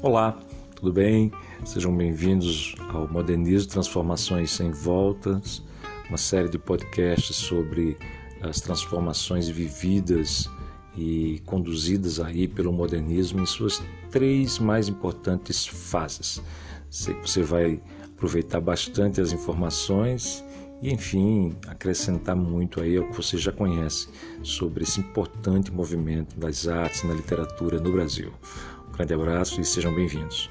Olá, tudo bem? Sejam bem-vindos ao Modernismo Transformações Sem Voltas, uma série de podcasts sobre as transformações vividas e conduzidas aí pelo modernismo em suas três mais importantes fases. Sei que você vai aproveitar bastante as informações e, enfim, acrescentar muito aí ao que você já conhece sobre esse importante movimento das artes na literatura no Brasil. Grande abraço e sejam bem-vindos.